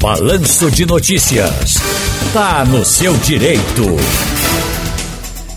Balanço de Notícias. Tá no seu direito.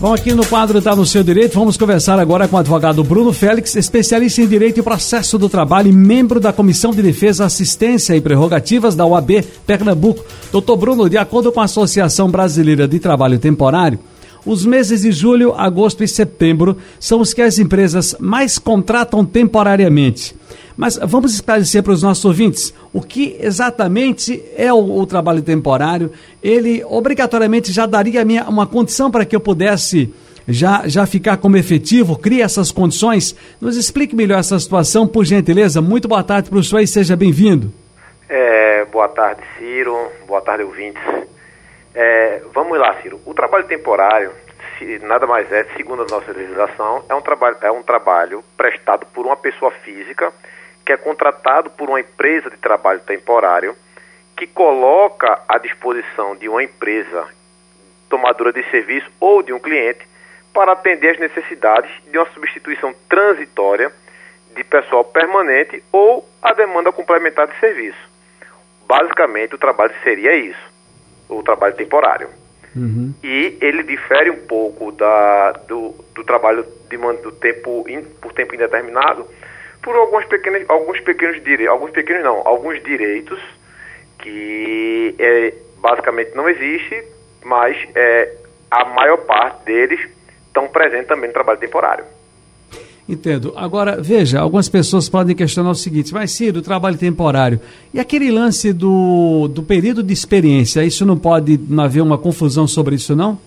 Bom, aqui no quadro Tá no Seu Direito, vamos conversar agora com o advogado Bruno Félix, especialista em Direito e Processo do Trabalho e membro da Comissão de Defesa, Assistência e Prerrogativas da OAB Pernambuco. Doutor Bruno, de acordo com a Associação Brasileira de Trabalho Temporário, os meses de julho, agosto e setembro são os que as empresas mais contratam temporariamente. Mas vamos esclarecer para os nossos ouvintes o que exatamente é o, o trabalho temporário. Ele obrigatoriamente já daria minha, uma condição para que eu pudesse já, já ficar como efetivo, cria essas condições. Nos explique melhor essa situação, por gentileza. Muito boa tarde para o senhor e seja bem-vindo. É, boa tarde, Ciro. Boa tarde, ouvintes. É, vamos lá, Ciro. O trabalho temporário, se, nada mais é, segundo a nossa legislação, é um, trabalho, é um trabalho prestado por uma pessoa física que é contratado por uma empresa de trabalho temporário que coloca à disposição de uma empresa tomadora de serviço ou de um cliente para atender as necessidades de uma substituição transitória de pessoal permanente ou a demanda complementar de serviço. Basicamente, o trabalho seria isso o trabalho temporário. Uhum. E ele difere um pouco da, do, do trabalho de do tempo in, por tempo indeterminado por alguns pequenos, alguns pequenos direitos, alguns pequenos não, alguns direitos que é, basicamente não existe, mas é, a maior parte deles estão presentes também no trabalho temporário. Entendo. Agora, veja, algumas pessoas podem questionar o seguinte, mas Ciro, o trabalho temporário, e aquele lance do, do período de experiência, isso não pode não haver uma confusão sobre isso, não?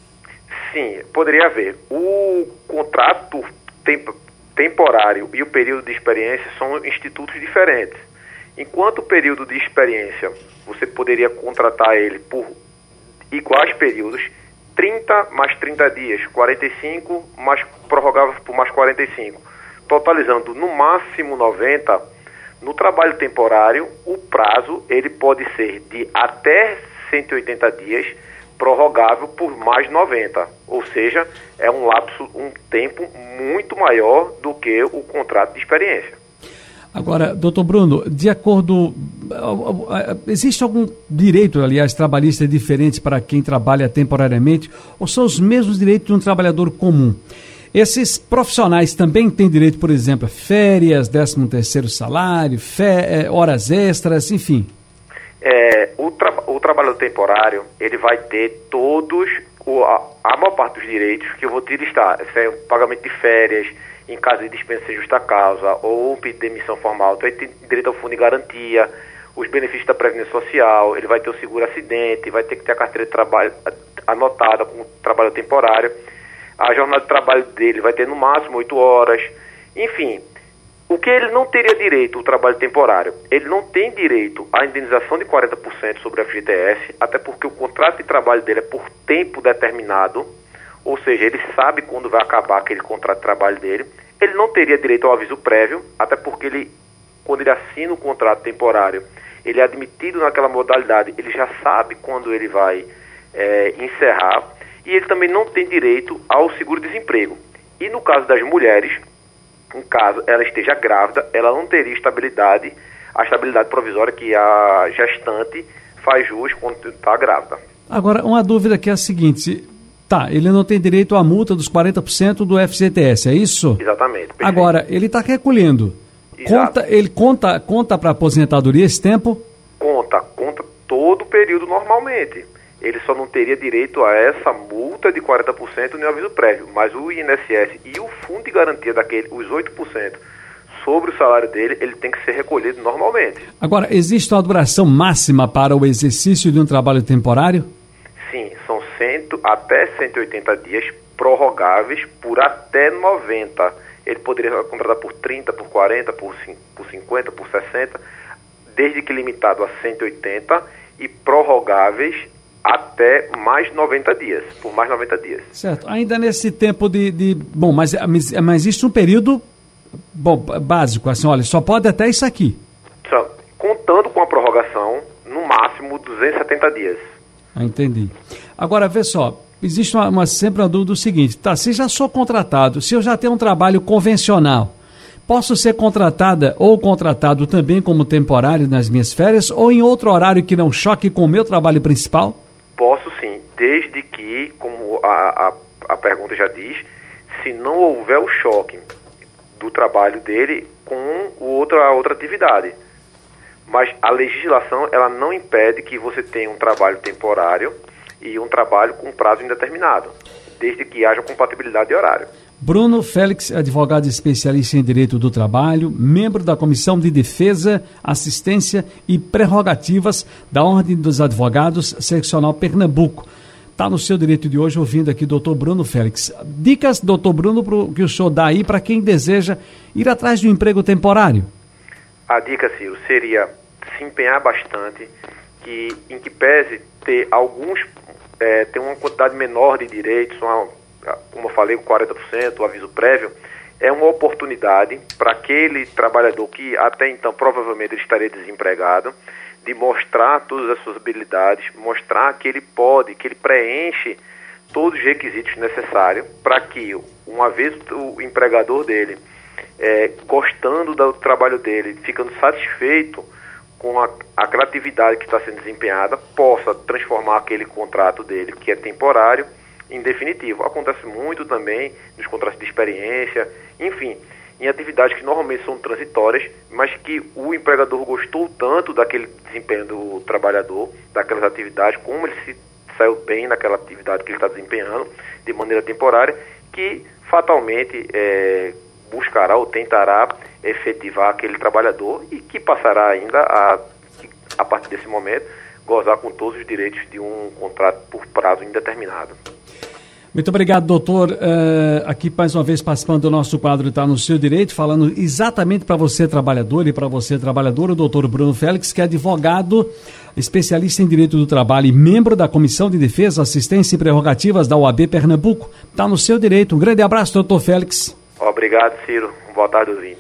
Sim, poderia haver. O contrato temp temporário e o período de experiência são institutos diferentes. Enquanto o período de experiência, você poderia contratar ele por iguais períodos, 30 mais 30 dias, 45 mais prorrogável por mais 45, totalizando no máximo 90. No trabalho temporário, o prazo ele pode ser de até 180 dias, prorrogável por mais 90, ou seja, é um lapso, um tempo muito maior do que o contrato de experiência. Agora, doutor Bruno, de acordo. Existe algum direito, aliás, trabalhista diferente para quem trabalha temporariamente, ou são os mesmos direitos de um trabalhador comum? Esses profissionais também têm direito, por exemplo, a férias, 13 terceiro salário, é, horas extras, enfim. É, o, tra o trabalho temporário, ele vai ter todos, o, a, a maior parte dos direitos que eu vou te listar. É o pagamento de férias, em caso de dispensa sem justa causa ou um pedido de demissão formal, então ele tem direito ao fundo de garantia, os benefícios da Previdência Social, ele vai ter o seguro acidente, vai ter que ter a carteira de trabalho anotada com trabalho temporário, a jornada de trabalho dele vai ter no máximo 8 horas, enfim. O que ele não teria direito, o trabalho temporário? Ele não tem direito à indenização de 40% sobre o FGTS, até porque o contrato de trabalho dele é por tempo determinado, ou seja, ele sabe quando vai acabar aquele contrato de trabalho dele. Ele não teria direito ao aviso prévio, até porque ele, quando ele assina o contrato temporário, ele é admitido naquela modalidade, ele já sabe quando ele vai é, encerrar. E ele também não tem direito ao seguro-desemprego. E no caso das mulheres, em caso ela esteja grávida, ela não teria estabilidade, a estabilidade provisória que a gestante faz jus quando está grávida. Agora, uma dúvida que é a seguinte: Tá, ele não tem direito à multa dos 40% do FGTS, é isso? Exatamente. Perfeito. Agora, ele está recolhendo. Conta, ele conta, conta para aposentadoria esse tempo? Conta, conta todo o período normalmente. Ele só não teria direito a essa multa de 40% no aviso prévio, mas o INSS e o fundo de garantia daquele, os 8% sobre o salário dele, ele tem que ser recolhido normalmente. Agora, existe uma duração máxima para o exercício de um trabalho temporário? Sim, são cento, até 180 dias prorrogáveis por até 90. Ele poderia contratar por 30, por 40, por, por 50, por 60, desde que limitado a 180 e prorrogáveis até mais 90 dias, por mais 90 dias. Certo. Ainda nesse tempo de. de bom, mas, mas, existe um período bom, básico, assim, olha, só pode até isso aqui. Só, contando com a prorrogação, no máximo 270 dias. Ah, entendi. Agora, vê só, existe uma, uma, sempre uma dúvida do seguinte, tá, se já sou contratado, se eu já tenho um trabalho convencional, Posso ser contratada ou contratado também como temporário nas minhas férias ou em outro horário que não choque com o meu trabalho principal? Desde que, como a, a, a pergunta já diz, se não houver o choque do trabalho dele com outra, a outra atividade. Mas a legislação ela não impede que você tenha um trabalho temporário e um trabalho com prazo indeterminado, desde que haja compatibilidade de horário. Bruno Félix, advogado especialista em direito do trabalho, membro da Comissão de Defesa, Assistência e Prerrogativas da Ordem dos Advogados, seccional Pernambuco. Está no seu direito de hoje ouvindo aqui doutor Bruno Félix. Dicas, doutor Bruno, pro, que o senhor dá aí para quem deseja ir atrás de um emprego temporário. A dica, Ciro, seria se empenhar bastante, que, em que pese ter alguns, é, ter uma quantidade menor de direitos, uma, como eu falei, 40%, o aviso prévio, é uma oportunidade para aquele trabalhador que até então provavelmente estaria desempregado, de mostrar todas as suas habilidades, mostrar que ele pode, que ele preenche todos os requisitos necessários para que, uma vez o empregador dele é, gostando do trabalho dele, ficando satisfeito com a, a criatividade que está sendo desempenhada, possa transformar aquele contrato dele, que é temporário, em definitivo. Acontece muito também nos contratos de experiência, enfim em atividades que normalmente são transitórias, mas que o empregador gostou tanto daquele desempenho do trabalhador, daquelas atividades, como ele se saiu bem naquela atividade que ele está desempenhando de maneira temporária, que fatalmente é, buscará ou tentará efetivar aquele trabalhador e que passará ainda a, a partir desse momento, gozar com todos os direitos de um contrato por prazo indeterminado. Muito obrigado, doutor. Uh, aqui mais uma vez participando do nosso quadro Está no Seu Direito, falando exatamente para você, trabalhador, e para você, trabalhador, o doutor Bruno Félix, que é advogado, especialista em direito do trabalho e membro da Comissão de Defesa, Assistência e Prerrogativas da OAB Pernambuco. Está no seu direito. Um grande abraço, doutor Félix. Obrigado, Ciro. Boa tarde, ouvinte.